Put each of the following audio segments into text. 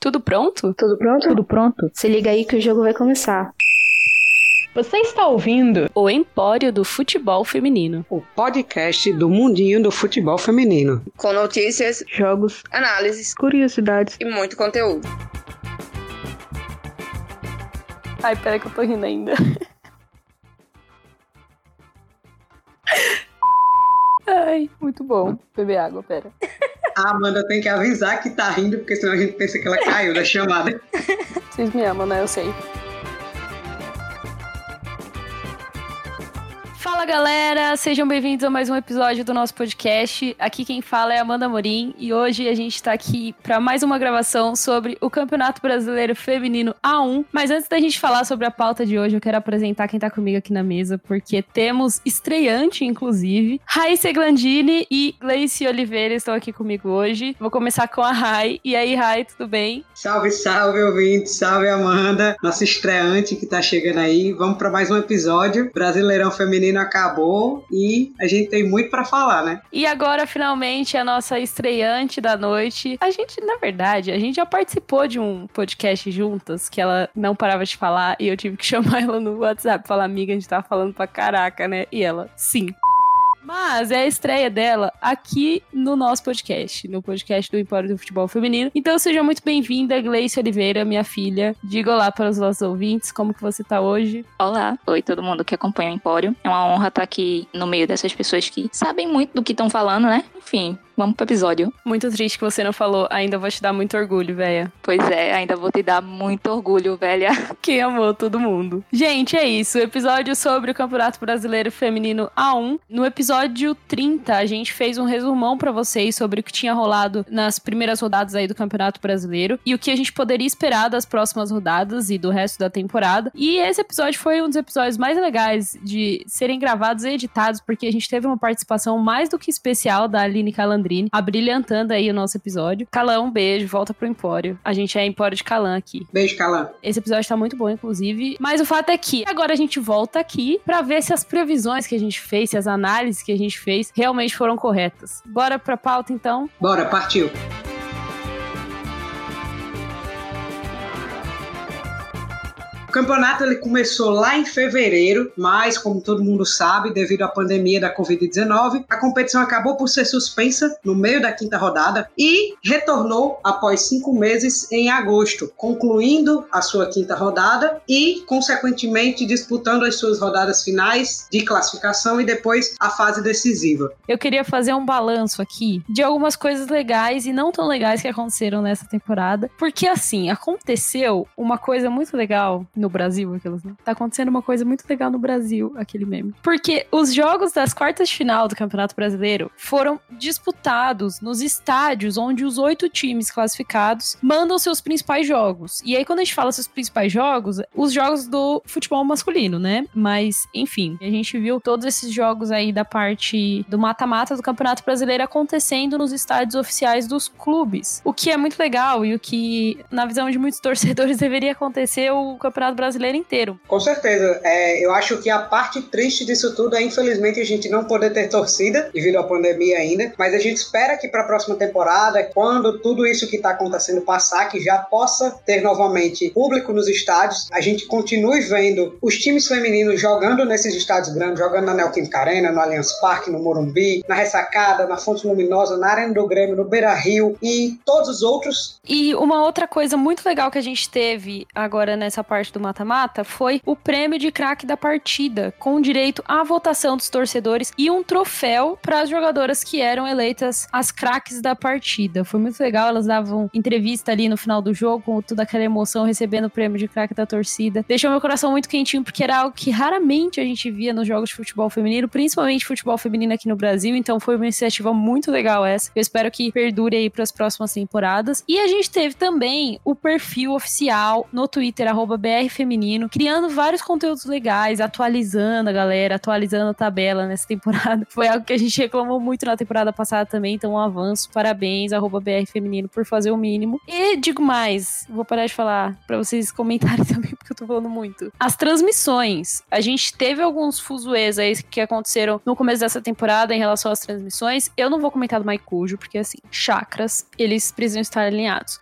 Tudo pronto? Tudo pronto? Tudo pronto? Se liga aí que o jogo vai começar. Você está ouvindo o Empório do Futebol Feminino, o podcast do mundinho do futebol feminino, com notícias, jogos, análises, curiosidades e muito conteúdo. Ai, pera que eu tô rindo ainda. Ai, muito bom. Beber água, pera. A Amanda tem que avisar que tá rindo, porque senão a gente pensa que ela caiu da chamada. Vocês me amam, né? Eu sei. Fala galera, sejam bem-vindos a mais um episódio do nosso podcast. Aqui quem fala é Amanda Morim e hoje a gente tá aqui para mais uma gravação sobre o Campeonato Brasileiro Feminino A1. Mas antes da gente falar sobre a pauta de hoje, eu quero apresentar quem tá comigo aqui na mesa, porque temos estreante, inclusive. Raíssa Glandini e Gleice Oliveira estão aqui comigo hoje. Vou começar com a Rai. E aí, Rai, tudo bem? Salve, salve, ouvinte. Salve, Amanda. Nossa estreante que tá chegando aí. Vamos para mais um episódio. Brasileirão Feminino acabou e a gente tem muito para falar, né? E agora, finalmente, a nossa estreante da noite. A gente, na verdade, a gente já participou de um podcast juntas que ela não parava de falar e eu tive que chamar ela no WhatsApp falar, amiga, a gente tava falando pra caraca, né? E ela, sim. Mas é a estreia dela aqui no nosso podcast, no podcast do Empório do Futebol Feminino. Então seja muito bem-vinda, Gleice Oliveira, minha filha. Diga olá para os nossos ouvintes, como que você tá hoje? Olá, oi todo mundo que acompanha o Empório. É uma honra estar aqui no meio dessas pessoas que sabem muito do que estão falando, né? Enfim, Vamos pro episódio. Muito triste que você não falou. Ainda vou te dar muito orgulho, velha. Pois é, ainda vou te dar muito orgulho, velha. Quem amou todo mundo. Gente, é isso. Episódio sobre o Campeonato Brasileiro Feminino A1. No episódio 30, a gente fez um resumão para vocês sobre o que tinha rolado nas primeiras rodadas aí do Campeonato Brasileiro e o que a gente poderia esperar das próximas rodadas e do resto da temporada. E esse episódio foi um dos episódios mais legais de serem gravados e editados, porque a gente teve uma participação mais do que especial da Aline Calandri abrilhantando aí o nosso episódio. Calã, um beijo, volta pro Empório. A gente é Empório de Calã aqui. Beijo, Calã. Esse episódio tá muito bom, inclusive. Mas o fato é que agora a gente volta aqui para ver se as previsões que a gente fez, se as análises que a gente fez realmente foram corretas. Bora pra pauta, então? Bora, partiu. O campeonato ele começou lá em fevereiro, mas como todo mundo sabe, devido à pandemia da Covid-19, a competição acabou por ser suspensa no meio da quinta rodada e retornou após cinco meses em agosto, concluindo a sua quinta rodada e, consequentemente, disputando as suas rodadas finais de classificação e depois a fase decisiva. Eu queria fazer um balanço aqui de algumas coisas legais e não tão legais que aconteceram nessa temporada, porque assim, aconteceu uma coisa muito legal no Brasil, aquelas, né? Tá acontecendo uma coisa muito legal no Brasil, aquele meme. Porque os jogos das quartas de final do Campeonato Brasileiro foram disputados nos estádios onde os oito times classificados mandam seus principais jogos. E aí, quando a gente fala seus principais jogos, os jogos do futebol masculino, né? Mas, enfim, a gente viu todos esses jogos aí da parte do mata-mata do Campeonato Brasileiro acontecendo nos estádios oficiais dos clubes. O que é muito legal e o que, na visão de muitos torcedores, deveria acontecer o Campeonato campeonato brasileiro inteiro. Com certeza. É, eu acho que a parte triste disso tudo é, infelizmente, a gente não poder ter torcida devido à pandemia ainda. Mas a gente espera que para a próxima temporada, quando tudo isso que está acontecendo passar, que já possa ter novamente público nos estádios, a gente continue vendo os times femininos jogando nesses estádios grandes, jogando na Neoquímica Arena, no Allianz Parque, no Morumbi, na Ressacada, na Fonte Luminosa, na Arena do Grêmio, no Beira Rio e todos os outros. E uma outra coisa muito legal que a gente teve agora nessa parte do do mata-mata foi o prêmio de craque da partida, com direito à votação dos torcedores e um troféu para as jogadoras que eram eleitas as craques da partida. Foi muito legal, elas davam entrevista ali no final do jogo, com toda aquela emoção, recebendo o prêmio de craque da torcida. Deixou meu coração muito quentinho, porque era algo que raramente a gente via nos jogos de futebol feminino, principalmente futebol feminino aqui no Brasil, então foi uma iniciativa muito legal essa. Eu espero que perdure aí para as próximas temporadas. E a gente teve também o perfil oficial no Twitter, arroba BR feminino, criando vários conteúdos legais, atualizando a galera, atualizando a tabela nessa temporada. Foi algo que a gente reclamou muito na temporada passada também, então um avanço. Parabéns, arroba BR Feminino, por fazer o mínimo. E digo mais, vou parar de falar para vocês comentarem também, porque eu tô falando muito. As transmissões. A gente teve alguns fuzuês aí que aconteceram no começo dessa temporada em relação às transmissões. Eu não vou comentar do Maicujo, porque assim, chakras, eles precisam estar alinhados.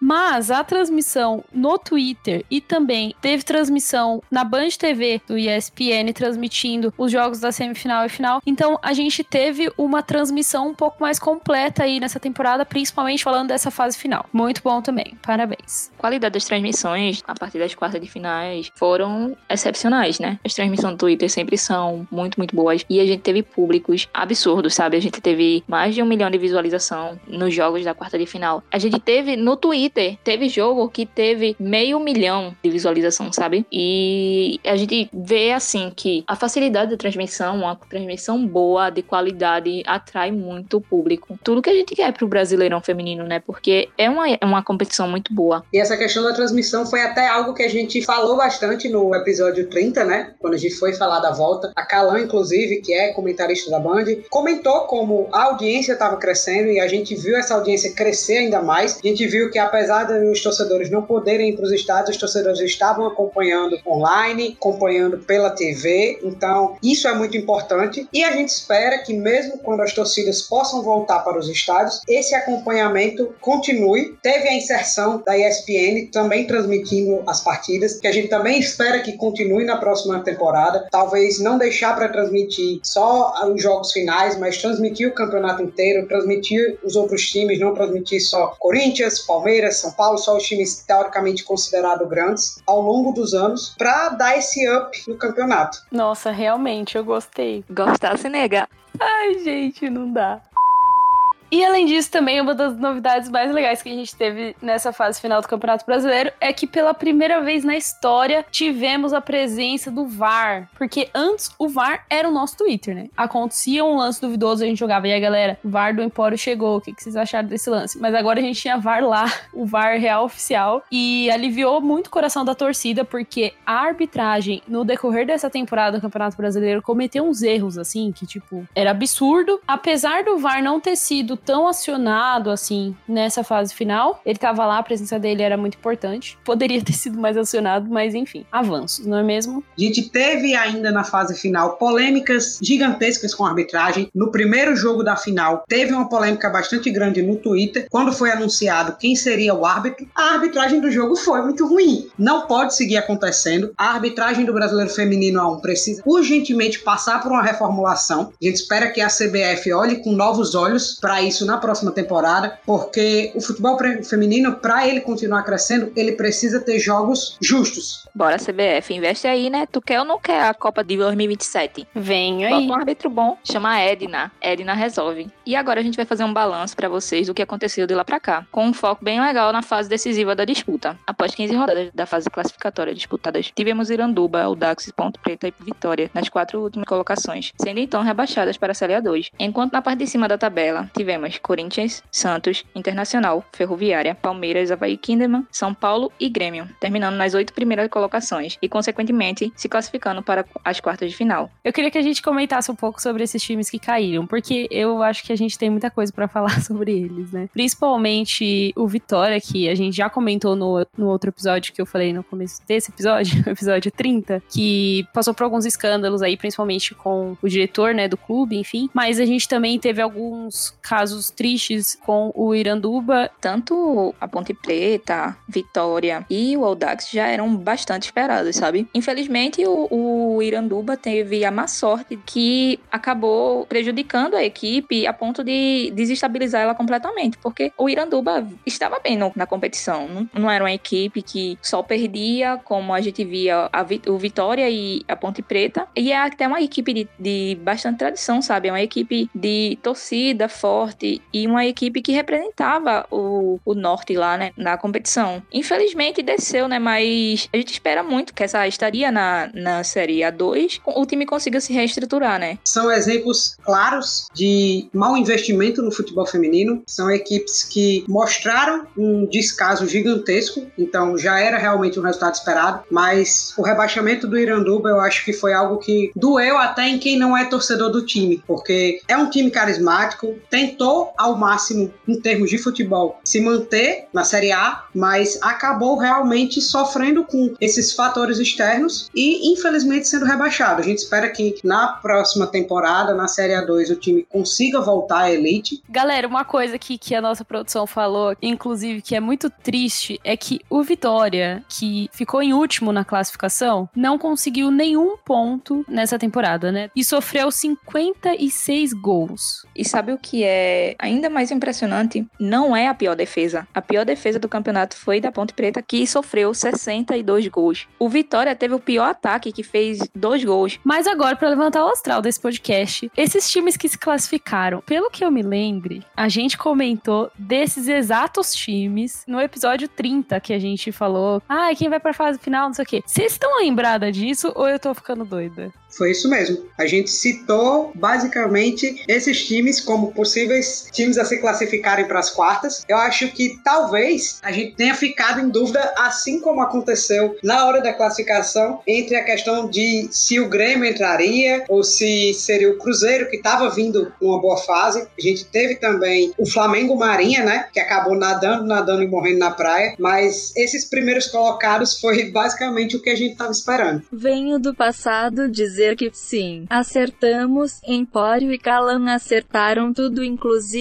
Mas a transmissão no Twitter e também teve transmissão na Band TV do ESPN transmitindo os jogos da semifinal e final. Então a gente teve uma transmissão um pouco mais completa aí nessa temporada, principalmente falando dessa fase final. Muito bom também. Parabéns. A qualidade das transmissões a partir das quartas de finais foram excepcionais, né? As transmissões do Twitter sempre são muito, muito boas. E a gente teve públicos absurdos, sabe? A gente teve mais de um milhão de visualização nos jogos da quarta de final. A gente teve no Twitter, teve jogo que teve meio milhão de visualização, sabe? E a gente vê assim que a facilidade da transmissão, uma transmissão boa, de qualidade, atrai muito o público. Tudo que a gente quer pro Brasileirão Feminino, né? Porque é uma, é uma competição muito boa. E essa questão da transmissão foi até algo que a gente falou bastante no episódio 30, né? Quando a gente foi falar da volta. A Calan, inclusive, que é comentarista da Band, comentou como a audiência estava crescendo e a gente viu essa audiência crescer ainda mais. A gente viu que, apesar dos torcedores não poderem ir para os estádios, os torcedores estavam acompanhando online, acompanhando pela TV. Então, isso é muito importante. E a gente espera que, mesmo quando as torcidas possam voltar para os estádios, esse acompanhamento continue. Teve a inserção da ESPN também transmitindo as partidas, que a gente também espera que continue na próxima temporada. Talvez não deixar para transmitir só os jogos finais, mas transmitir o campeonato inteiro, transmitir os outros times, não transmitir só Corinthians, Palmeiras, São Paulo, só os times teoricamente considerados grandes ao longo dos anos, para dar esse up no campeonato. Nossa, realmente, eu gostei. Gostar se nega. Ai, gente, não dá. E além disso, também uma das novidades mais legais que a gente teve nessa fase final do Campeonato Brasileiro é que pela primeira vez na história tivemos a presença do VAR. Porque antes o VAR era o nosso Twitter, né? Acontecia um lance duvidoso, a gente jogava, e aí galera, VAR do Empório chegou, o que, vocês acharam desse lance? Mas agora a gente tinha VAR lá, o VAR real oficial, e aliviou muito o coração da torcida, porque a arbitragem no decorrer dessa temporada do Campeonato Brasileiro cometeu uns erros, assim, que tipo, era absurdo. Apesar do VAR não ter sido tão acionado assim nessa fase final. Ele tava lá, a presença dele era muito importante. Poderia ter sido mais acionado, mas enfim, avanços, não é mesmo? A gente teve ainda na fase final polêmicas gigantescas com a arbitragem. No primeiro jogo da final, teve uma polêmica bastante grande no Twitter. Quando foi anunciado quem seria o árbitro, a arbitragem do jogo foi muito ruim. Não pode seguir acontecendo. A arbitragem do Brasileiro Feminino A1 precisa urgentemente passar por uma reformulação. A gente espera que a CBF olhe com novos olhos para isso na próxima temporada, porque o futebol feminino, para ele continuar crescendo, ele precisa ter jogos justos. Bora, CBF, investe aí, né? Tu quer ou não quer a Copa de 2027? Vem aí. Bota um árbitro bom, chama Edna. Edna resolve. E agora a gente vai fazer um balanço para vocês do que aconteceu de lá para cá, com um foco bem legal na fase decisiva da disputa. Após 15 rodadas da fase classificatória disputadas, tivemos Iranduba, Audax, Ponto Preta e Vitória nas quatro últimas colocações, sendo então rebaixadas para a Série A2. Enquanto na parte de cima da tabela tivemos Corinthians, Santos, Internacional, Ferroviária, Palmeiras, Havaí Kinderman, São Paulo e Grêmio, terminando nas oito primeiras colocações e, consequentemente, se classificando para as quartas de final. Eu queria que a gente comentasse um pouco sobre esses times que caíram, porque eu acho que a gente tem muita coisa para falar sobre eles, né? Principalmente o Vitória, que a gente já comentou no, no outro episódio que eu falei no começo desse episódio, episódio 30, que passou por alguns escândalos aí, principalmente com o diretor, né, do clube, enfim. Mas a gente também teve alguns casos tristes com o Iranduba. Tanto a Ponte Preta, Vitória e o Audax já eram bastante esperados, sabe? Infelizmente, o, o Iranduba teve a má sorte que acabou prejudicando a equipe a ponto de desestabilizar ela completamente, porque o Iranduba estava bem no, na competição. Não, não, era uma equipe que só perdia, como a gente via a, o Vitória e a Ponte Preta. E é até uma equipe de, de bastante tradição, sabe? É uma equipe de torcida forte e uma equipe que representava o, o norte lá, né, na competição. Infelizmente desceu, né, mas a gente espera muito que essa estaria na, na Série A2, o time consiga se reestruturar, né. São exemplos claros de mau investimento no futebol feminino, são equipes que mostraram um descaso gigantesco, então já era realmente um resultado esperado, mas o rebaixamento do Iranduba eu acho que foi algo que doeu até em quem não é torcedor do time, porque é um time carismático, tem todo tentou ao máximo, em termos de futebol, se manter na Série A, mas acabou realmente sofrendo com esses fatores externos e, infelizmente, sendo rebaixado. A gente espera que na próxima temporada, na Série A2, o time consiga voltar à elite. Galera, uma coisa aqui que a nossa produção falou, inclusive, que é muito triste, é que o Vitória, que ficou em último na classificação, não conseguiu nenhum ponto nessa temporada, né? E sofreu 56 gols. E sabe o que é ainda mais impressionante? Não é a pior defesa. A pior defesa do campeonato foi da Ponte Preta, que sofreu 62 gols. O Vitória teve o pior ataque, que fez dois gols. Mas agora, para levantar o astral desse podcast, esses times que se classificaram, pelo que eu me lembre, a gente comentou desses exatos times no episódio 30 que a gente falou, ah, quem vai pra fase final, não sei o quê. Vocês estão lembrada disso ou eu tô ficando doida? Foi isso mesmo. A gente citou basicamente esses times como possíveis times a se classificarem para as quartas. Eu acho que talvez a gente tenha ficado em dúvida, assim como aconteceu na hora da classificação, entre a questão de se o Grêmio entraria ou se seria o Cruzeiro que estava vindo numa boa fase. A gente teve também o Flamengo Marinha, né, que acabou nadando, nadando e morrendo na praia. Mas esses primeiros colocados foi basicamente o que a gente estava esperando. Venho do passado dizer que sim, acertamos, Empório e Calan acertaram tudo, inclusive os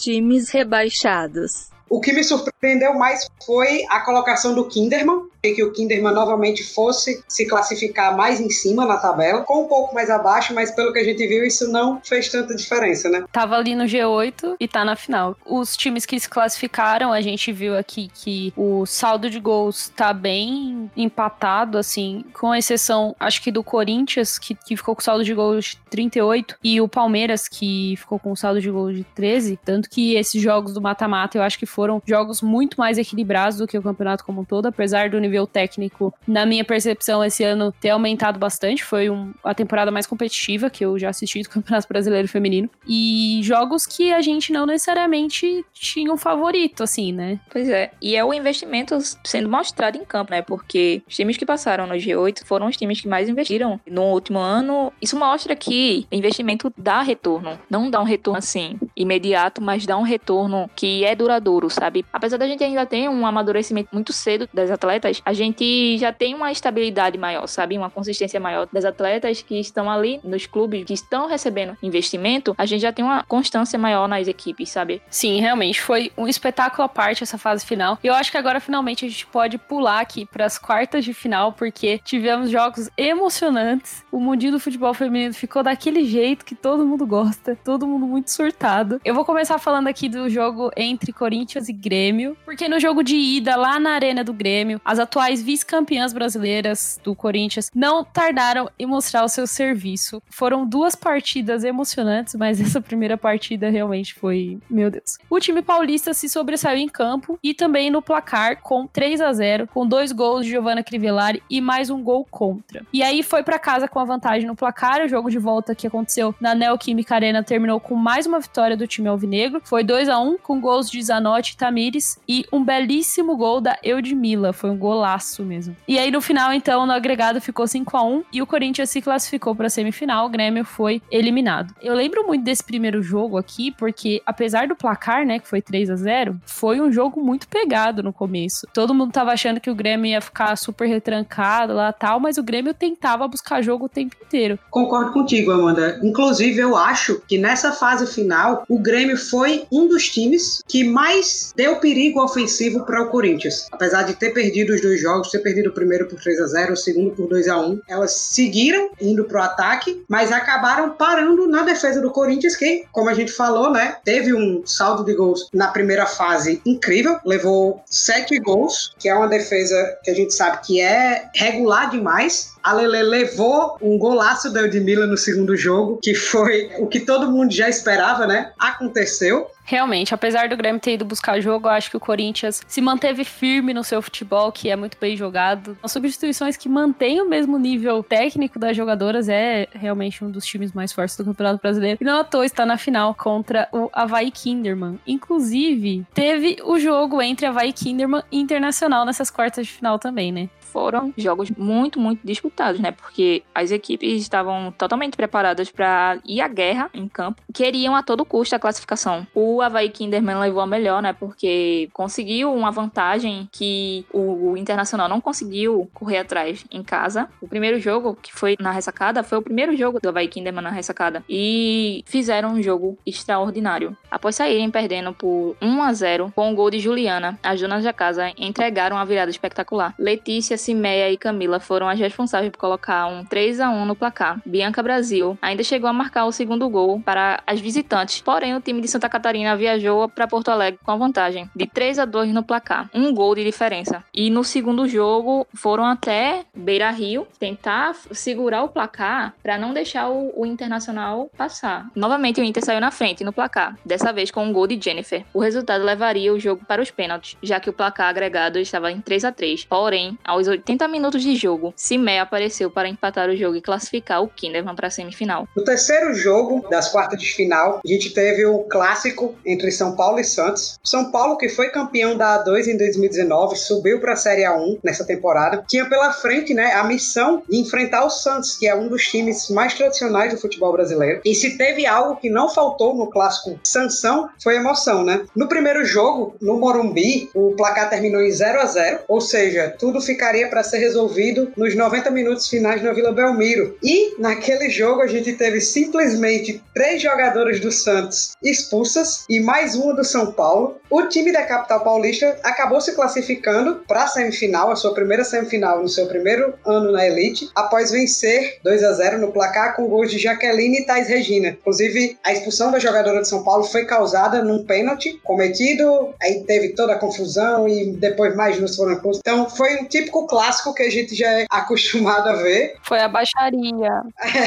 times rebaixados. O que me surpreendeu mais foi a colocação do Kinderman, que o Kinderman novamente fosse se classificar mais em cima na tabela, com um pouco mais abaixo, mas pelo que a gente viu, isso não fez tanta diferença, né? Tava ali no G8 e tá na final. Os times que se classificaram, a gente viu aqui que o saldo de gols tá bem empatado, assim, com exceção, acho que do Corinthians, que, que ficou com saldo de gols de 38, e o Palmeiras, que ficou com saldo de gols de 13. Tanto que esses jogos do mata-mata eu acho que foram jogos muito mais equilibrados do que o campeonato como um todo, apesar do nível nível técnico, na minha percepção, esse ano ter aumentado bastante. Foi um, a temporada mais competitiva que eu já assisti do Campeonato Brasileiro Feminino. E jogos que a gente não necessariamente tinha um favorito, assim, né? Pois é. E é o investimento sendo mostrado em campo, né? Porque os times que passaram no G8 foram os times que mais investiram no último ano. Isso mostra que investimento dá retorno. Não dá um retorno assim imediato, mas dá um retorno que é duradouro, sabe? Apesar da gente ainda ter um amadurecimento muito cedo das atletas, a gente já tem uma estabilidade maior, sabe? Uma consistência maior das atletas que estão ali nos clubes, que estão recebendo investimento, a gente já tem uma constância maior nas equipes, sabe? Sim, realmente foi um espetáculo à parte essa fase final. E eu acho que agora finalmente a gente pode pular aqui para as quartas de final, porque tivemos jogos emocionantes. O mundinho do futebol feminino ficou daquele jeito que todo mundo gosta, todo mundo muito surtado. Eu vou começar falando aqui do jogo entre Corinthians e Grêmio, porque no jogo de ida lá na Arena do Grêmio, as atuais vice-campeãs brasileiras do Corinthians não tardaram em mostrar o seu serviço. Foram duas partidas emocionantes, mas essa primeira partida realmente foi, meu Deus. O time paulista se sobressaiu em campo e também no placar com 3 a 0, com dois gols de Giovanna Crivellari e mais um gol contra. E aí foi para casa com a vantagem no placar. O jogo de volta que aconteceu na Neoquímica Arena terminou com mais uma vitória do time alvinegro. Foi 2 a 1 com gols de Zanotti e Tamires e um belíssimo gol da Eudmila. Foi um gol golaço mesmo. E aí no final, então, no agregado ficou 5 a 1 e o Corinthians se classificou para a semifinal, o Grêmio foi eliminado. Eu lembro muito desse primeiro jogo aqui, porque apesar do placar, né, que foi 3 a 0 foi um jogo muito pegado no começo. Todo mundo tava achando que o Grêmio ia ficar super retrancado lá tal, mas o Grêmio tentava buscar jogo o tempo inteiro. Concordo contigo, Amanda. Inclusive, eu acho que nessa fase final, o Grêmio foi um dos times que mais deu perigo ofensivo para o Corinthians. Apesar de ter perdido os dois jogos, ter perdido o primeiro por 3 a 0 o segundo por 2 a 1 Elas seguiram indo pro ataque, mas acabaram parando na defesa do Corinthians, que, como a gente falou, né, teve um saldo de gols na primeira fase incrível, levou sete gols, que é uma defesa que a gente sabe que é regular demais, a Lele levou um golaço da Edmila no segundo jogo, que foi o que todo mundo já esperava, né? Aconteceu. Realmente, apesar do Grêmio ter ido buscar jogo, eu acho que o Corinthians se manteve firme no seu futebol, que é muito bem jogado. As substituições que mantêm o mesmo nível técnico das jogadoras é realmente um dos times mais fortes do Campeonato Brasileiro. E não à toa está na final contra o Havaí Kinderman. Inclusive, teve o jogo entre Havaí Kinderman e Internacional nessas quartas de final também, né? Foram jogos muito, muito disputados, né? Porque as equipes estavam totalmente preparadas para ir à guerra em campo, queriam a todo custo a classificação. O Havaí Kinderman levou a melhor, né? Porque conseguiu uma vantagem que o Internacional não conseguiu correr atrás em casa. O primeiro jogo, que foi na ressacada, foi o primeiro jogo do Havaí Kinderman na ressacada. E fizeram um jogo extraordinário. Após saírem perdendo por 1 a 0 com o gol de Juliana, as donas da casa entregaram a virada espetacular. Letícia, Cimeia e Camila foram as responsáveis por colocar um 3 a 1 no placar. Bianca Brasil ainda chegou a marcar o segundo gol para as visitantes, porém o time de Santa Catarina viajou para Porto Alegre com a vantagem de 3 a 2 no placar, um gol de diferença. E no segundo jogo foram até Beira Rio tentar segurar o placar para não deixar o, o, Internacional passar. Novamente o Inter saiu na frente no placar, dessa vez com um gol de Jennifer. O resultado levaria o jogo para os pênaltis, já que o placar agregado estava em 3 a 3. Porém, aos 80 minutos de jogo, Simé apareceu para empatar o jogo e classificar o Kinderman para a semifinal. No terceiro jogo das quartas de final, a gente teve o clássico entre São Paulo e Santos. São Paulo, que foi campeão da A2 em 2019, subiu para a Série A1 nessa temporada. Tinha pela frente né, a missão de enfrentar o Santos, que é um dos times mais tradicionais do futebol brasileiro. E se teve algo que não faltou no clássico Sansão, foi emoção, né? No primeiro jogo, no Morumbi, o placar terminou em 0 a 0 ou seja, tudo ficaria para ser resolvido nos 90 minutos finais na Vila Belmiro. E naquele jogo a gente teve simplesmente três jogadores do Santos expulsas e mais uma do São Paulo. O time da capital paulista acabou se classificando para a semifinal, a sua primeira semifinal no seu primeiro ano na elite, após vencer 2 a 0 no placar com gols de Jaqueline e Thais Regina. Inclusive, a expulsão da jogadora de São Paulo foi causada num pênalti cometido, aí teve toda a confusão e depois mais nos foram expulsos. Então, foi um típico clássico que a gente já é acostumado a ver. Foi a baixaria.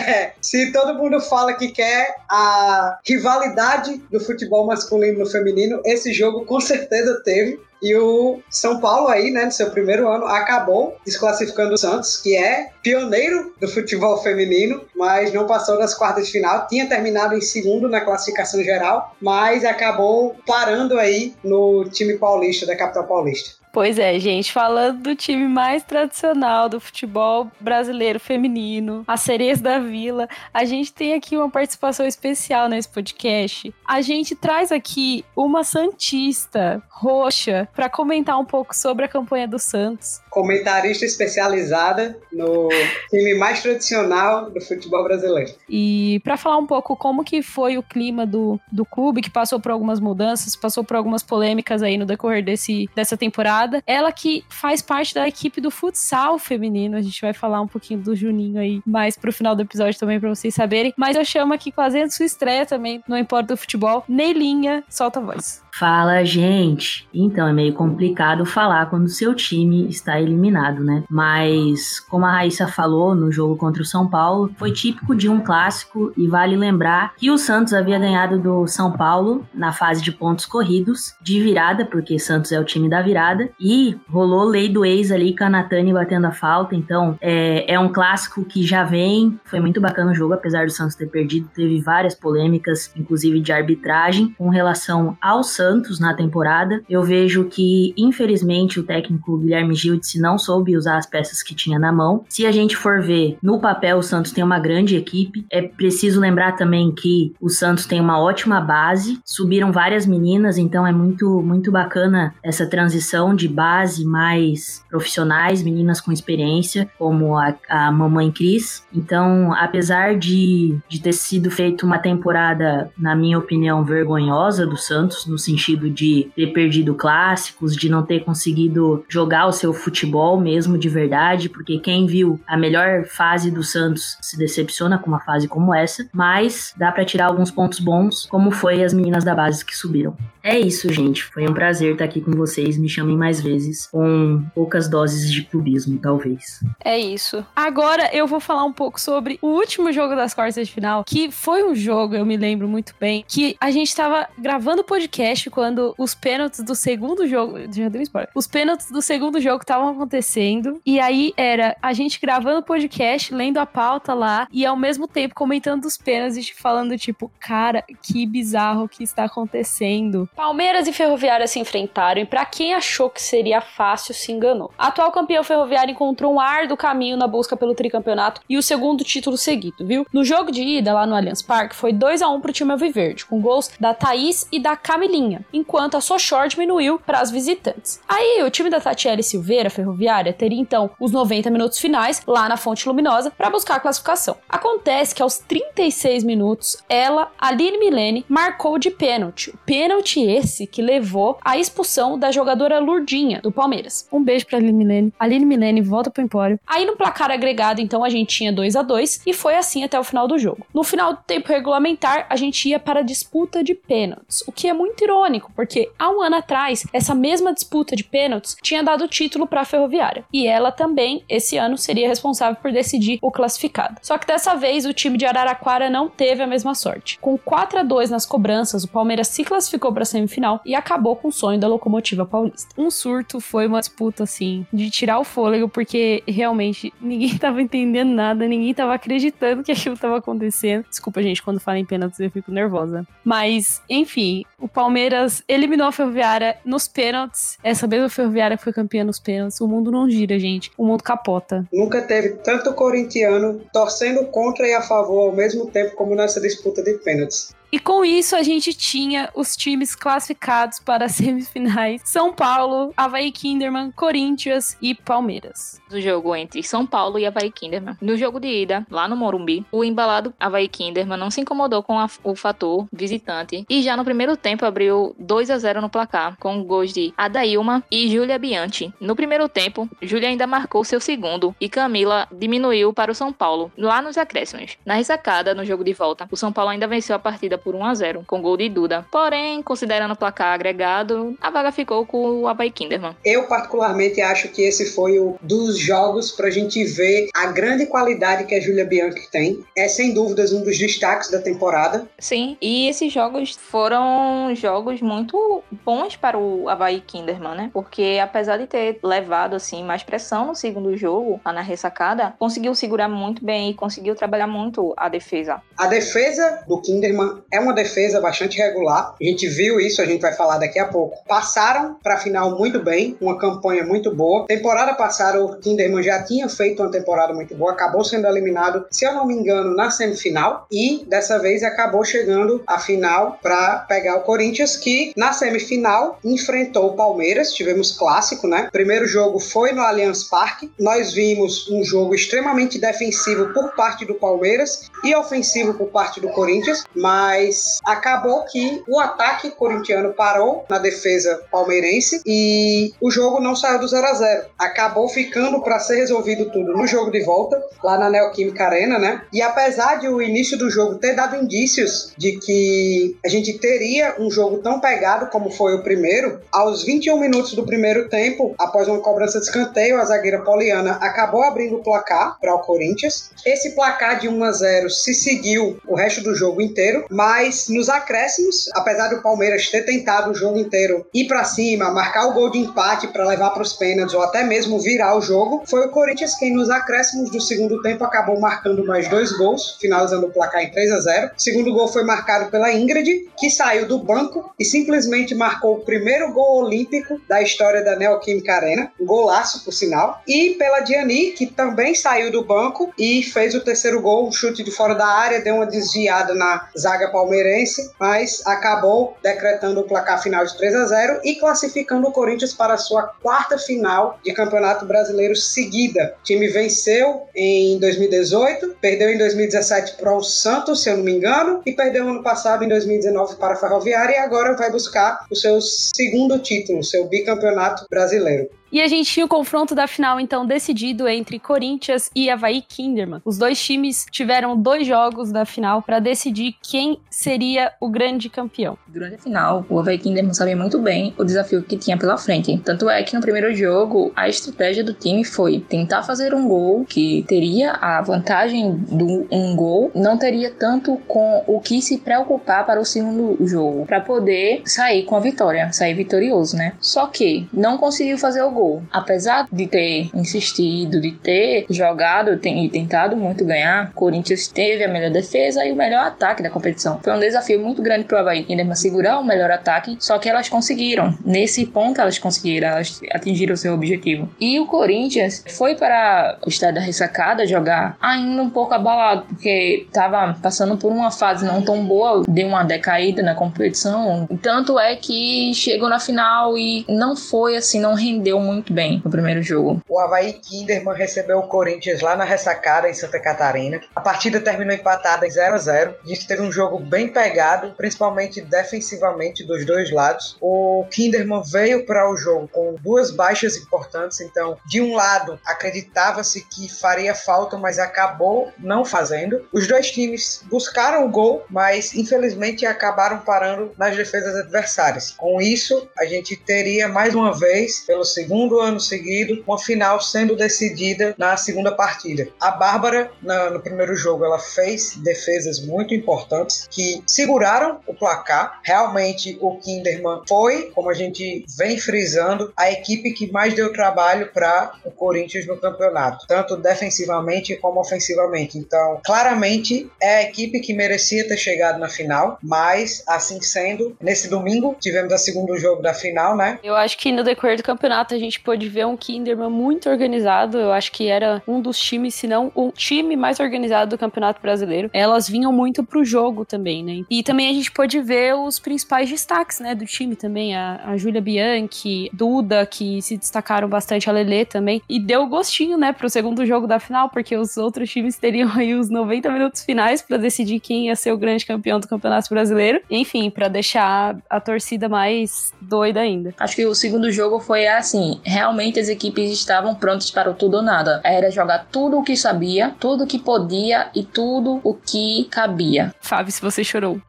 É, se todo mundo fala que quer a rivalidade do futebol masculino no feminino, esse jogo com certeza teve. E o São Paulo aí, né, no seu primeiro ano, acabou desclassificando o Santos, que é pioneiro do futebol feminino, mas não passou das quartas de final. Tinha terminado em segundo na classificação geral, mas acabou parando aí no time paulista, da capital paulista. Pois é, gente, falando do time mais tradicional do futebol brasileiro feminino, a Sereias da Vila, a gente tem aqui uma participação especial nesse podcast. A gente traz aqui uma Santista roxa para comentar um pouco sobre a campanha do Santos. Comentarista especializada no time mais tradicional do futebol brasileiro. E para falar um pouco como que foi o clima do, do clube, que passou por algumas mudanças, passou por algumas polêmicas aí no decorrer desse, dessa temporada Ela que faz parte da equipe do futsal feminino. A gente vai falar um pouquinho do Juninho aí mais pro final do episódio também para vocês saberem. Mas eu chamo aqui fazendo sua estreia também no Importa do Futebol. Neilinha, solta a voz. Fala, gente! Então é meio complicado falar quando o seu time está eliminado, né? Mas, como a Raíssa falou no jogo contra o São Paulo, foi típico de um clássico e vale lembrar que o Santos havia ganhado do São Paulo na fase de pontos corridos, de virada, porque Santos é o time da virada, e rolou lei do ex ali, Canatani batendo a falta. Então é, é um clássico que já vem, foi muito bacana o jogo, apesar do Santos ter perdido, teve várias polêmicas, inclusive de arbitragem, com relação ao Santos Santos na temporada. Eu vejo que, infelizmente, o técnico Guilherme Gildes não soube usar as peças que tinha na mão. Se a gente for ver, no papel, o Santos tem uma grande equipe. É preciso lembrar também que o Santos tem uma ótima base. Subiram várias meninas, então é muito, muito bacana essa transição de base mais profissionais, meninas com experiência, como a, a mamãe Cris. Então, apesar de, de ter sido feita uma temporada, na minha opinião, vergonhosa do Santos, no sentido de ter perdido clássicos, de não ter conseguido jogar o seu futebol mesmo de verdade, porque quem viu a melhor fase do Santos se decepciona com uma fase como essa, mas dá para tirar alguns pontos bons, como foi as meninas da base que subiram. É isso, gente. Foi um prazer estar aqui com vocês. Me chamem mais vezes, com poucas doses de clubismo, talvez. É isso. Agora eu vou falar um pouco sobre o último jogo das quartas de final, que foi um jogo, eu me lembro muito bem, que a gente estava gravando o podcast quando os pênaltis do segundo jogo. Já deu spoiler. Os pênaltis do segundo jogo estavam acontecendo. E aí era a gente gravando o podcast, lendo a pauta lá, e ao mesmo tempo comentando os pênaltis e falando, tipo, cara, que bizarro que está acontecendo Palmeiras e Ferroviária se enfrentaram e para quem achou que seria fácil se enganou. A atual campeão Ferroviária encontrou um ar do caminho na busca pelo tricampeonato e o segundo título seguido, viu? No jogo de ida lá no Allianz Parque foi 2 a 1 pro time Alviverde, com gols da Thaís e da Camilinha, enquanto a Sochor diminuiu para as visitantes. Aí o time da Tatiele Silveira Ferroviária teria então os 90 minutos finais lá na Fonte Luminosa para buscar a classificação. Acontece que aos 36 minutos ela, Aline Milene, marcou de pênalti. Pênalti esse que levou à expulsão da jogadora Lurdinha, do Palmeiras. Um beijo pra Aline Milene. Aline Milene volta pro Empório. Aí no placar agregado, então, a gente tinha 2 a 2 e foi assim até o final do jogo. No final do tempo regulamentar, a gente ia para a disputa de pênaltis, o que é muito irônico, porque há um ano atrás, essa mesma disputa de pênaltis tinha dado título para a Ferroviária. E ela também, esse ano, seria responsável por decidir o classificado. Só que dessa vez, o time de Araraquara não teve a mesma sorte. Com 4 a 2 nas cobranças, o Palmeiras se classificou para a semifinal e acabou com o sonho da locomotiva paulista. Um surto foi uma disputa assim de tirar o fôlego porque realmente ninguém tava entendendo nada, ninguém tava acreditando que aquilo tava acontecendo. Desculpa, gente, quando falo em pênaltis eu fico nervosa. Mas, enfim, o Palmeiras eliminou a Ferroviária nos pênaltis. Essa mesma Ferroviária foi campeã nos pênaltis. O mundo não gira, gente. O mundo capota. Nunca teve tanto corintiano torcendo contra e a favor ao mesmo tempo como nessa disputa de pênaltis. E com isso a gente tinha os times classificados para as semifinais: São Paulo, Havaí Kinderman, Corinthians e Palmeiras. Do jogo entre São Paulo e Havaí Kinderman. No jogo de ida, lá no Morumbi, o embalado Havaí Kinderman não se incomodou com a, o fator visitante e já no primeiro tempo abriu 2 a 0 no placar, com gols de Adailma e Júlia Bianchi. No primeiro tempo, Júlia ainda marcou seu segundo e Camila diminuiu para o São Paulo, lá nos acréscimos. Na ressacada, no jogo de volta, o São Paulo ainda venceu a partida por 1 a 0 com gol de Duda. Porém, considerando o placar agregado, a vaga ficou com o Havaí Kinderman. Eu, particularmente, acho que esse foi o dos jogos pra gente ver a grande qualidade que a Júlia Bianchi tem. É, sem dúvidas, um dos destaques da temporada. Sim, e esses jogos foram jogos muito bons para o Havaí Kinderman, né? Porque apesar de ter levado, assim, mais pressão no segundo jogo, lá na ressacada, conseguiu segurar muito bem e conseguiu trabalhar muito a defesa. A defesa do Kinderman é uma defesa bastante regular. A gente viu isso, a gente vai falar daqui a pouco. Passaram para a final muito bem, uma campanha muito boa. Temporada passada, o Kinderman já tinha feito uma temporada muito boa, acabou sendo eliminado, se eu não me engano, na semifinal e dessa vez acabou chegando à final para pegar o Corinthians, que na semifinal enfrentou o Palmeiras. Tivemos clássico, né? primeiro jogo foi no Allianz Parque. Nós vimos um jogo extremamente defensivo por parte do Palmeiras e ofensivo por parte do Corinthians, mas acabou que o ataque corintiano parou na defesa palmeirense e o jogo não saiu do 0 a 0. Acabou ficando para ser resolvido tudo no jogo de volta, lá na Neoquímica Arena, né? E apesar de o início do jogo ter dado indícios de que a gente teria um jogo tão pegado como foi o primeiro, aos 21 minutos do primeiro tempo, após uma cobrança de escanteio, a zagueira Poliana acabou abrindo o placar para o Corinthians. Esse placar de 1 a 0 se seguiu o resto do jogo inteiro, mas nos acréscimos, apesar do Palmeiras ter tentado o jogo inteiro ir para cima, marcar o gol de empate para levar para os pênaltis ou até mesmo virar o jogo, foi o Corinthians quem nos acréscimos do segundo tempo acabou marcando mais dois gols, finalizando o placar em 3 a 0. O segundo gol foi marcado pela Ingrid, que saiu do banco e simplesmente marcou o primeiro gol olímpico da história da Neoquímica Arena, um golaço por sinal, e pela Diani, que também saiu do banco e fez o terceiro gol, um chute de fora da área, deu uma desviada na zaga palmeirense, mas acabou decretando o placar final de 3 a 0 e classificando o Corinthians para a sua quarta final de Campeonato Brasileiro seguida. O time venceu em 2018, perdeu em 2017 para o Santos, se eu não me engano, e perdeu ano passado em 2019 para a Ferroviária e agora vai buscar o seu segundo título, seu bicampeonato brasileiro. E a gente tinha o confronto da final, então, decidido entre Corinthians e Havaí Kinderman. Os dois times tiveram dois jogos da final para decidir quem seria o grande campeão. Durante a final, o Havaí Kinderman sabia muito bem o desafio que tinha pela frente. Tanto é que no primeiro jogo, a estratégia do time foi tentar fazer um gol que teria a vantagem do um gol, não teria tanto com o que se preocupar para o segundo jogo, para poder sair com a vitória, sair vitorioso, né? Só que não conseguiu fazer o jogou. Apesar de ter insistido, de ter jogado e tentado muito ganhar, Corinthians teve a melhor defesa e o melhor ataque da competição. Foi um desafio muito grande para o Havaí Kinderman segurar o melhor ataque, só que elas conseguiram. Nesse ponto elas conseguiram, elas atingiram o seu objetivo. E o Corinthians foi para o estádio da ressacada jogar ainda um pouco abalado, porque estava passando por uma fase não tão boa, deu uma decaída na competição. Tanto é que chegou na final e não foi assim, não rendeu muito bem no primeiro jogo. O Havaí Kinderman recebeu o Corinthians lá na ressacada em Santa Catarina. A partida terminou empatada em 0 a 0 A gente teve um jogo bem pegado, principalmente defensivamente dos dois lados. O Kinderman veio para o jogo com duas baixas importantes, então, de um lado, acreditava-se que faria falta, mas acabou não fazendo. Os dois times buscaram o gol, mas infelizmente acabaram parando nas defesas adversárias. Com isso, a gente teria mais uma vez, pelo segundo ano seguido, uma final sendo decidida na segunda partida. A Bárbara, na, no primeiro jogo, ela fez defesas muito importantes que seguraram o placar. Realmente, o Kinderman foi, como a gente vem frisando, a equipe que mais deu trabalho para o Corinthians no campeonato, tanto defensivamente como ofensivamente. Então, claramente, é a equipe que merecia ter chegado na final, mas assim sendo, nesse domingo tivemos o segundo jogo da final, né? Eu acho que no decorrer do campeonato a gente pôde ver um Kinderman muito organizado. Eu acho que era um dos times, se não o time mais organizado do Campeonato Brasileiro. Elas vinham muito pro jogo também, né? E também a gente pôde ver os principais destaques, né, do time também. A, a Júlia Bianchi, Duda, que se destacaram bastante, a Lelê também. E deu gostinho, né, pro segundo jogo da final, porque os outros times teriam aí os 90 minutos finais para decidir quem ia ser o grande campeão do Campeonato Brasileiro. Enfim, para deixar a torcida mais doida ainda. Acho que o segundo jogo foi assim, realmente as equipes estavam prontas para o tudo ou nada. Era jogar tudo o que sabia, tudo o que podia e tudo o que cabia. Fábio, se você chorou.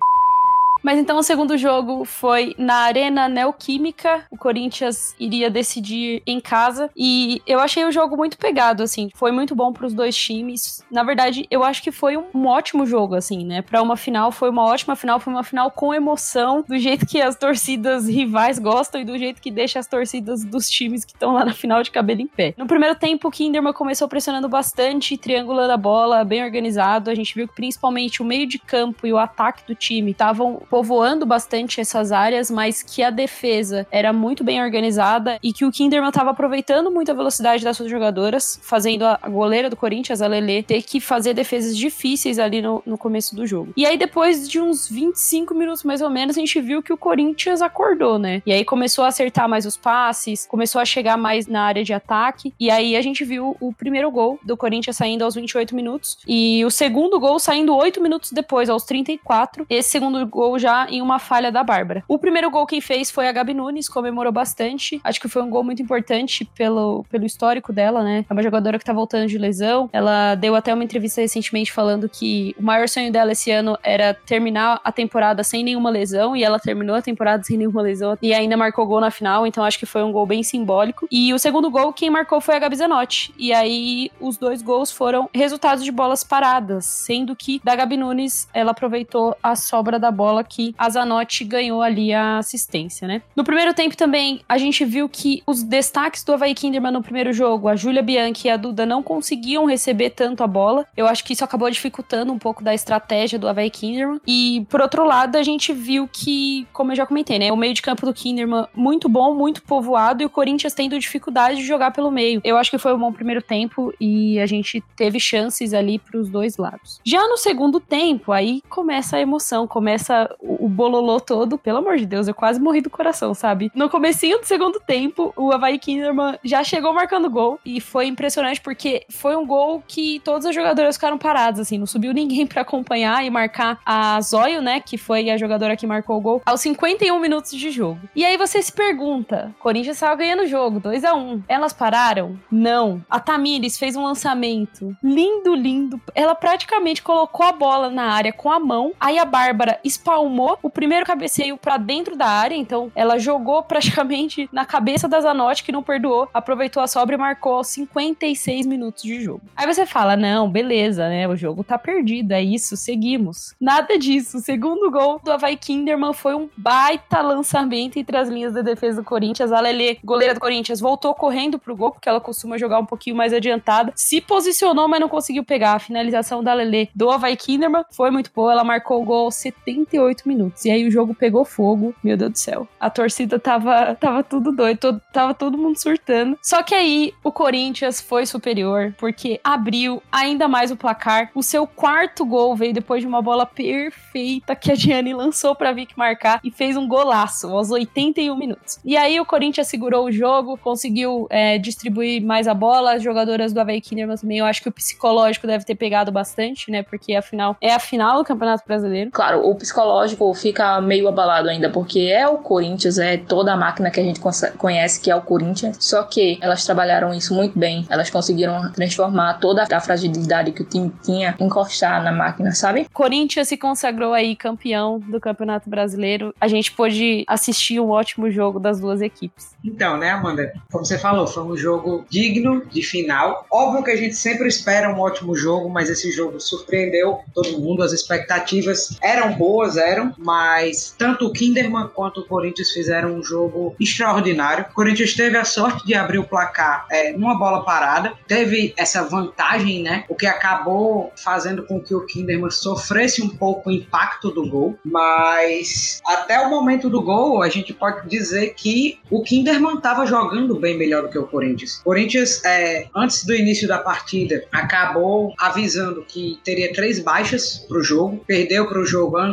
Mas então o segundo jogo foi na Arena Neoquímica. O Corinthians iria decidir em casa. E eu achei o jogo muito pegado, assim. Foi muito bom para os dois times. Na verdade, eu acho que foi um, ótimo jogo, assim, né? Para uma final, foi uma ótima final. Foi uma final com emoção, do jeito que as torcidas rivais gostam e do jeito que deixa as torcidas dos times que estão lá na final de cabelo em pé. No primeiro tempo, o Kinderman começou pressionando bastante, triangulando a bola, bem organizado. A gente viu que principalmente o meio de campo e o ataque do time estavam povoando bastante essas áreas, mas que a defesa era muito bem organizada e que o Kinderman estava aproveitando muito a velocidade das suas jogadoras, fazendo a goleira do Corinthians, a Lele, ter que fazer defesas difíceis ali no, no começo do jogo. E aí, depois de uns 25 minutos mais ou menos, a gente viu que o Corinthians acordou, né? E aí começou a acertar mais os passes, começou a chegar mais na área de ataque. E aí a gente viu o primeiro gol do Corinthians saindo aos 28 minutos e o segundo gol saindo 8 minutos depois, aos 34. Esse segundo gol já em uma falha da Bárbara. O primeiro gol quem fez foi a Gabi Nunes, comemorou bastante. Acho que foi um gol muito importante pelo, pelo histórico dela, né? É uma jogadora que tá voltando de lesão. Ela deu até uma entrevista recentemente falando que o maior sonho dela esse ano era terminar a temporada sem nenhuma lesão e ela terminou a temporada sem nenhuma lesão e ainda marcou gol na final, então acho que foi um gol bem simbólico. E o segundo gol quem marcou foi a Gabi Zanotti. E aí os dois gols foram resultados de bolas paradas, sendo que da Gabi Nunes ela aproveitou a sobra da bola que a Zanotti ganhou ali a assistência, né? No primeiro tempo também, a gente viu que os destaques do Havaí Kinderman no primeiro jogo, a Júlia Bianchi e a Duda não conseguiam receber tanto a bola. Eu acho que isso acabou dificultando um pouco da estratégia do Havaí Kinderman. E, por outro lado, a gente viu que, como eu já comentei, né? O meio de campo do Kinderman muito bom, muito povoado, e o Corinthians tendo dificuldade de jogar pelo meio. Eu acho que foi um bom primeiro tempo e a gente teve chances ali para os dois lados. Já no segundo tempo, aí começa a emoção, começa o bololô todo, pelo amor de Deus, eu quase morri do coração, sabe? No comecinho do segundo tempo, o Havaí Kinderman já chegou marcando gol e foi impressionante porque foi um gol que todas as jogadoras ficaram paradas, assim, não subiu ninguém para acompanhar e marcar a Zóio, né, que foi a jogadora que marcou o gol, aos 51 minutos de jogo. E aí você se pergunta, Corinthians estava ganhando o jogo, 2 a 1 Elas pararam? Não. A Tamires fez um lançamento lindo, lindo. Ela praticamente colocou a bola na área com a mão, aí a Bárbara espalmou o primeiro cabeceio para dentro da área, então ela jogou praticamente na cabeça da Zanotti, que não perdoou, aproveitou a sobra e marcou aos 56 minutos de jogo. Aí você fala: não, beleza, né? O jogo tá perdido, é isso, seguimos. Nada disso. O segundo gol do Havaí Kinderman foi um baita lançamento entre as linhas da defesa do Corinthians. A Lele, goleira do Corinthians, voltou correndo pro gol, porque ela costuma jogar um pouquinho mais adiantada. Se posicionou, mas não conseguiu pegar. A finalização da Lele do Havaí Kinderman foi muito boa. Ela marcou o gol 78 48 minutos. E aí o jogo pegou fogo, meu Deus do céu. A torcida tava, tava tudo doido, todo, tava todo mundo surtando. Só que aí o Corinthians foi superior, porque abriu ainda mais o placar. O seu quarto gol veio depois de uma bola perfeita que a Gianni lançou pra Vic marcar e fez um golaço aos 81 minutos. E aí o Corinthians segurou o jogo, conseguiu é, distribuir mais a bola. As jogadoras do Avei Kinderman também, eu acho que o psicológico deve ter pegado bastante, né? Porque afinal é a final do Campeonato Brasileiro. Claro, o psicológico fica meio abalado ainda, porque é o Corinthians, é toda a máquina que a gente conhece que é o Corinthians. Só que elas trabalharam isso muito bem. Elas conseguiram transformar toda a fragilidade que o time tinha, encostar na máquina, sabe? Corinthians se consagrou aí campeão do Campeonato Brasileiro. A gente pôde assistir um ótimo jogo das duas equipes. Então, né, Amanda? Como você falou, foi um jogo digno de final. Óbvio que a gente sempre espera um ótimo jogo, mas esse jogo surpreendeu todo mundo. As expectativas eram boas, eram, mas tanto o Kinderman quanto o Corinthians fizeram um jogo extraordinário. O Corinthians teve a sorte de abrir o placar é, numa bola parada, teve essa vantagem, né? O que acabou fazendo com que o Kinderman sofresse um pouco o impacto do gol, mas até o momento do gol, a gente pode dizer que o Kinderman estava jogando bem melhor do que o Corinthians. O Corinthians, é, antes do início da partida, acabou avisando que teria três baixas para o jogo, perdeu para o jogo a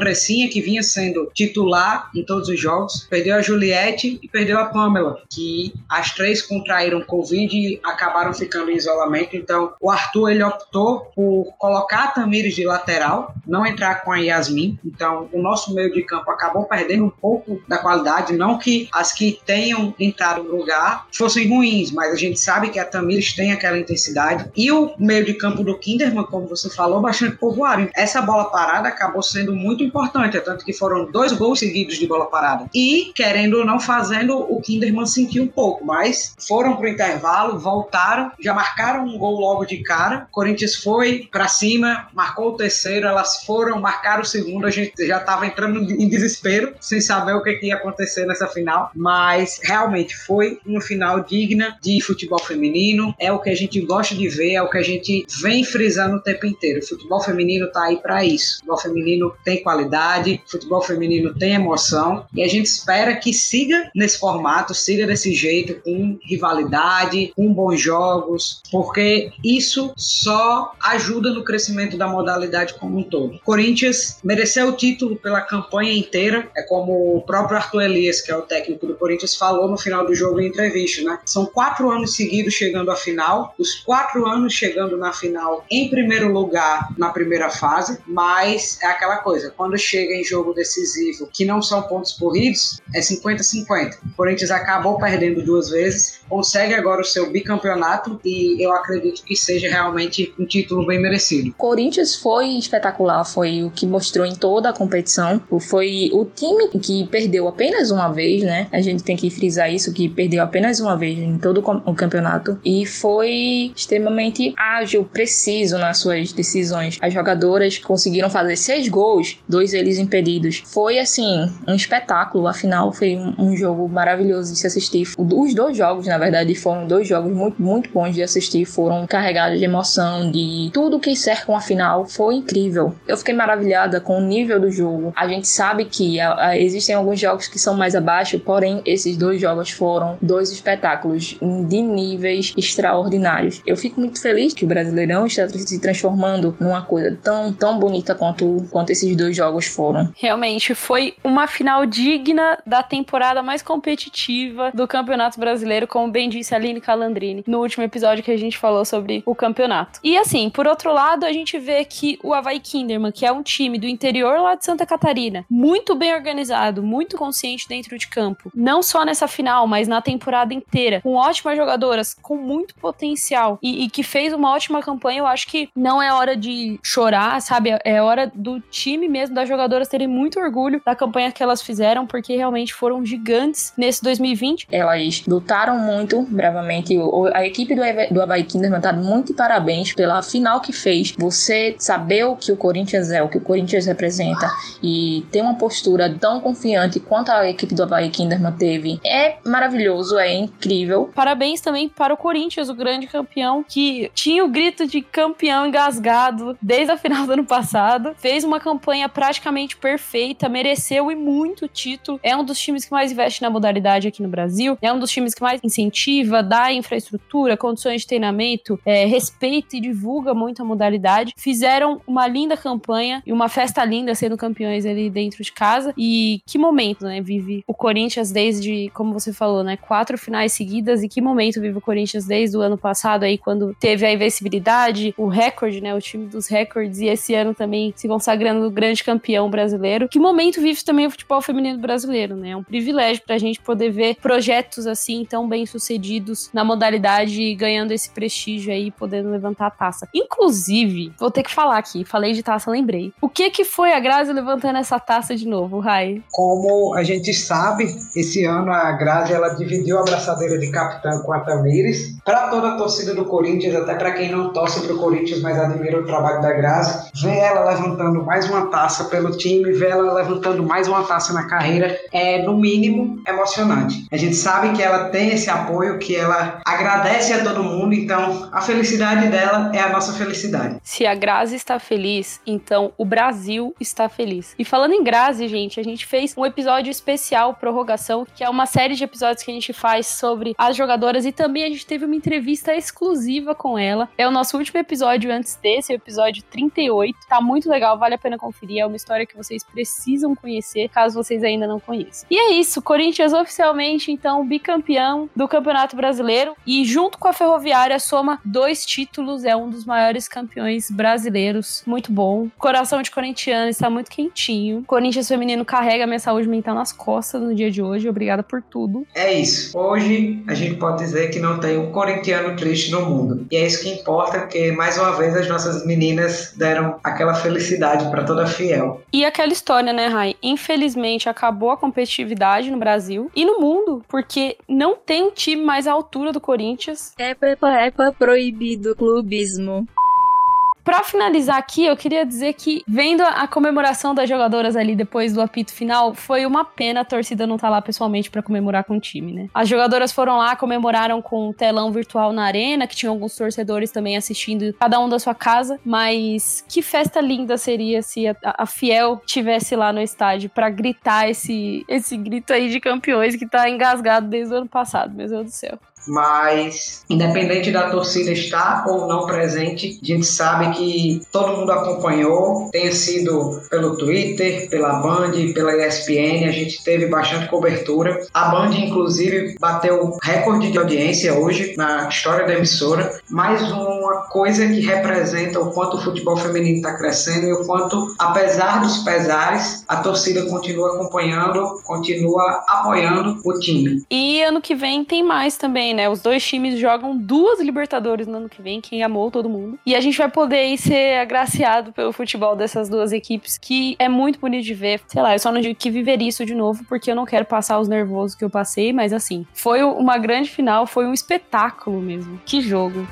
Que vinha sendo titular em todos os jogos, perdeu a Juliette e perdeu a Pamela, que as três contraíram Covid e acabaram ficando em isolamento. Então, o Arthur ele optou por colocar a Tamires de lateral, não entrar com a Yasmin. Então, o nosso meio de campo acabou perdendo um pouco da qualidade. Não que as que tenham entrado no lugar fossem ruins, mas a gente sabe que a Tamires tem aquela intensidade. E o meio de campo do Kinderman, como você falou, bastante povoado. Essa bola parada acabou sendo muito importante, é tanto que foram dois gols seguidos de bola parada. E, querendo ou não, fazendo o Kinderman sentir um pouco, mas foram para o intervalo, voltaram, já marcaram um gol logo de cara. O Corinthians foi para cima, marcou o terceiro, elas foram, marcaram o segundo, a gente já estava entrando em desespero, sem saber o que, que ia acontecer nessa final, mas realmente foi uma final digna de futebol feminino, é o que a gente gosta de ver, é o que a gente vem frisando o tempo inteiro. O futebol feminino tá aí para isso. O futebol feminino tem qualidade, o futebol feminino tem emoção e a gente espera que siga nesse formato, siga desse jeito, com rivalidade, com bons jogos, porque isso só ajuda no crescimento da modalidade como um todo. Corinthians mereceu o título pela campanha inteira, é como o próprio Arthur Elias, que é o técnico do Corinthians, falou no final do jogo em entrevista, né? São quatro anos seguidos chegando à final, os quatro anos chegando na final em primeiro lugar na primeira fase, mas é aquela coisa, quando chega em jogo decisivo, que não são pontos corridos, é 50-50. O Corinthians acabou perdendo duas vezes, consegue agora o seu bicampeonato e eu acredito que seja realmente um título bem merecido. Corinthians foi espetacular, foi o que mostrou em toda a competição. Foi o time que perdeu apenas uma vez, né? A gente tem que frisar isso, que perdeu apenas uma vez em todo o campeonato e foi extremamente ágil, preciso nas suas decisões. As jogadoras conseguiram fazer seis gols, dois deles impedidos. Foi assim, um espetáculo. Afinal, foi um, um jogo maravilhoso de se assistir. Os dois jogos, na verdade, foram dois jogos muito, muito bons de assistir. Foram carregados de emoção, de tudo que cercam a final. Foi incrível. Eu fiquei maravilhada com o nível do jogo. A gente sabe que a, a, existem alguns jogos que são mais abaixo, porém, esses dois jogos foram dois espetáculos de níveis extraordinários. Eu fico muito feliz que o Brasileirão está se transformando numa coisa tão, tão bonita quanto, quanto esses dois jogos foram. Realmente, foi uma final digna da temporada mais competitiva do Campeonato Brasileiro, como bem disse a Aline Calandrini no último episódio que a gente falou sobre o campeonato. E assim, por outro lado, a gente vê que o Havaí Kinderman, que é um time do interior lá de Santa Catarina, muito bem organizado, muito consciente dentro de campo, não só nessa final, mas na temporada inteira, com ótimas jogadoras, com muito potencial e, e que fez uma ótima campanha, eu acho que não é hora de chorar, sabe? É hora do time mesmo, das jogadoras jogadoras terem muito orgulho da campanha que elas fizeram, porque realmente foram gigantes nesse 2020. Elas lutaram muito bravamente. A equipe do, do Havaí Kinderman tá muito parabéns pela final que fez. Você saber o que o Corinthians é, o que o Corinthians representa e ter uma postura tão confiante quanto a equipe do Havaí Kinderman teve é maravilhoso, é incrível. Parabéns também para o Corinthians, o grande campeão, que tinha o grito de campeão engasgado desde a final do ano passado. Fez uma campanha praticamente perfeita, mereceu e muito título. É um dos times que mais investe na modalidade aqui no Brasil. É um dos times que mais incentiva, dá infraestrutura, condições de treinamento, é, respeita e divulga muito a modalidade. Fizeram uma linda campanha e uma festa linda sendo campeões ali dentro de casa. E que momento, né? Vive o Corinthians desde, como você falou, né? Quatro finais seguidas. E que momento vive o Corinthians desde o ano passado aí, quando teve a invencibilidade, o recorde, né? O time dos recordes. E esse ano também se consagrando grande campeão brasileiro. Que momento vive também o futebol feminino brasileiro, né? É um privilégio pra gente poder ver projetos assim tão bem sucedidos na modalidade ganhando esse prestígio aí, podendo levantar a taça. Inclusive, vou ter que falar aqui, falei de taça, lembrei. O que que foi a Grazi levantando essa taça de novo, Rai? Como a gente sabe, esse ano a Grazi ela dividiu a abraçadeira de capitã com a Tamires. Para toda a torcida do Corinthians, até para quem não torce pro Corinthians, mas admira o trabalho da Grazi, ver ela levantando mais uma taça pelo time, ver ela levantando mais uma taça na carreira, é no mínimo emocionante. A gente sabe que ela tem esse apoio, que ela agradece a todo mundo, então a felicidade dela é a nossa felicidade. Se a Grazi está feliz, então o Brasil está feliz. E falando em Grazi, gente, a gente fez um episódio especial Prorrogação, que é uma série de episódios que a gente faz sobre as jogadoras e também a gente teve uma entrevista exclusiva com ela. É o nosso último episódio antes desse, o episódio 38. Tá muito legal, vale a pena conferir. É uma história que vocês precisam conhecer, caso vocês ainda não conheçam. E é isso, Corinthians oficialmente, então, bicampeão do Campeonato Brasileiro e junto com a Ferroviária soma dois títulos, é um dos maiores campeões brasileiros. Muito bom. Coração de corintiano está muito quentinho. Corinthians feminino carrega minha saúde mental nas costas no dia de hoje. Obrigada por tudo. É isso. Hoje a gente pode dizer que não tem um corintiano triste no mundo. E é isso que importa, porque mais uma vez as nossas meninas deram aquela felicidade para toda fiel. E aquela história, né, Rai? Infelizmente acabou a competitividade no Brasil e no mundo, porque não tem um time mais à altura do Corinthians. É Epa, epa, proibido clubismo. Pra finalizar aqui, eu queria dizer que, vendo a comemoração das jogadoras ali depois do apito final, foi uma pena a torcida não estar tá lá pessoalmente para comemorar com o time, né? As jogadoras foram lá, comemoraram com um telão virtual na arena, que tinha alguns torcedores também assistindo, cada um da sua casa, mas que festa linda seria se a, a Fiel tivesse lá no estádio para gritar esse, esse grito aí de campeões que tá engasgado desde o ano passado, meu Deus do céu mas independente da torcida estar ou não presente, a gente sabe que todo mundo acompanhou, tenha sido pelo Twitter, pela Band, pela ESPN, a gente teve bastante cobertura. A Band, inclusive, bateu recorde de audiência hoje na história da emissora. Mais uma coisa que representa o quanto o futebol feminino está crescendo e o quanto, apesar dos pesares, a torcida continua acompanhando, continua apoiando o time. E ano que vem tem mais também, né? Os dois times jogam duas Libertadores no ano que vem, quem amou todo mundo. E a gente vai poder ser agraciado pelo futebol dessas duas equipes, que é muito bonito de ver. Sei lá, eu só não digo que viver isso de novo, porque eu não quero passar os nervosos que eu passei, mas assim, foi uma grande final, foi um espetáculo mesmo. Que jogo.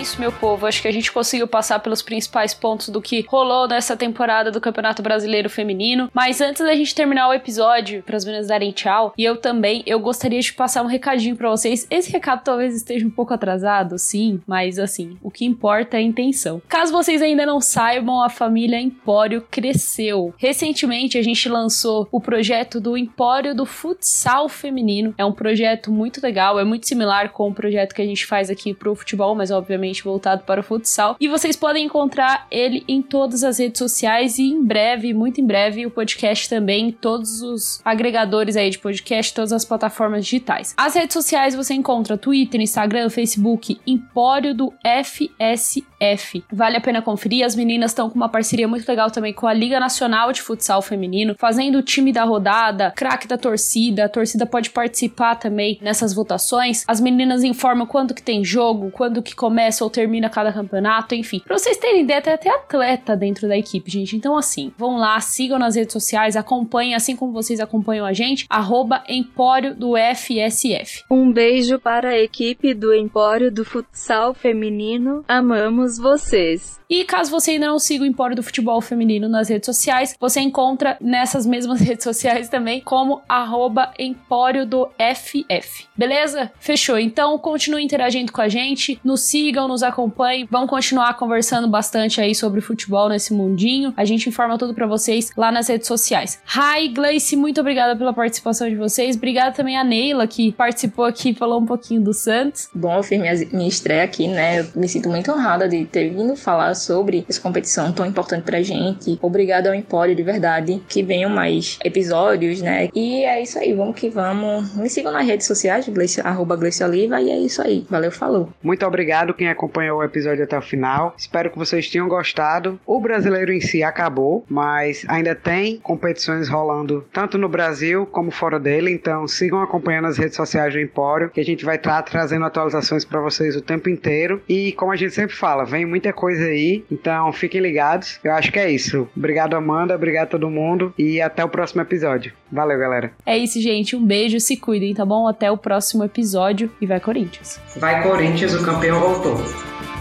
Isso, meu povo. Acho que a gente conseguiu passar pelos principais pontos do que rolou nessa temporada do Campeonato Brasileiro Feminino. Mas antes da gente terminar o episódio, para as meninas darem tchau, e eu também, eu gostaria de passar um recadinho para vocês. Esse recado talvez esteja um pouco atrasado, sim, mas assim, o que importa é a intenção. Caso vocês ainda não saibam, a família Empório cresceu. Recentemente a gente lançou o projeto do Empório do Futsal Feminino. É um projeto muito legal, é muito similar com o projeto que a gente faz aqui pro futebol, mas obviamente voltado para o futsal. E vocês podem encontrar ele em todas as redes sociais e em breve, muito em breve, o podcast também em todos os agregadores aí de podcast, todas as plataformas digitais. As redes sociais você encontra Twitter, Instagram, Facebook, Empório do FSF. Vale a pena conferir, as meninas estão com uma parceria muito legal também com a Liga Nacional de Futsal Feminino, fazendo o time da rodada, craque da torcida, a torcida pode participar também nessas votações. As meninas informam quando que tem jogo, quando que começa ou termina cada campeonato, enfim. Pra vocês terem ideia, tem até atleta dentro da equipe, gente. Então, assim, vão lá, sigam nas redes sociais, acompanhem, assim como vocês acompanham a gente, arroba Empório do FSF. Um beijo para a equipe do Empório do Futsal Feminino. Amamos vocês. E caso você ainda não siga o Empório do Futebol Feminino nas redes sociais, você encontra nessas mesmas redes sociais também como arroba Empório do FF. Beleza? Fechou. Então continue interagindo com a gente, nos sigam, nos acompanhem. Vamos continuar conversando bastante aí sobre futebol nesse mundinho. A gente informa tudo para vocês lá nas redes sociais. Hi, Gleice, muito obrigada pela participação de vocês. Obrigada também a Neila, que participou aqui e falou um pouquinho do Santos. Bom, eu fiz minha, minha estreia aqui, né? Eu me sinto muito honrada de ter vindo falar sobre essa competição tão importante pra gente. Obrigado ao Empório, de verdade. Que venham mais episódios, né? E é isso aí, vamos que vamos. Me sigam nas redes sociais, Gleice, arroba Gleice Oliva, e é isso aí. Valeu, falou. Muito obrigado quem acompanhou o episódio até o final. Espero que vocês tenham gostado. O brasileiro em si acabou, mas ainda tem competições rolando tanto no Brasil como fora dele. Então sigam acompanhando as redes sociais do Empório, que a gente vai estar trazendo atualizações para vocês o tempo inteiro. E como a gente sempre fala, vem muita coisa aí. Então fiquem ligados. Eu acho que é isso. Obrigado, Amanda. Obrigado a todo mundo. E até o próximo episódio. Valeu, galera. É isso, gente. Um beijo, se cuidem, tá bom? Até o próximo episódio e vai Corinthians. Vai Corinthians, o campeão voltou. Show.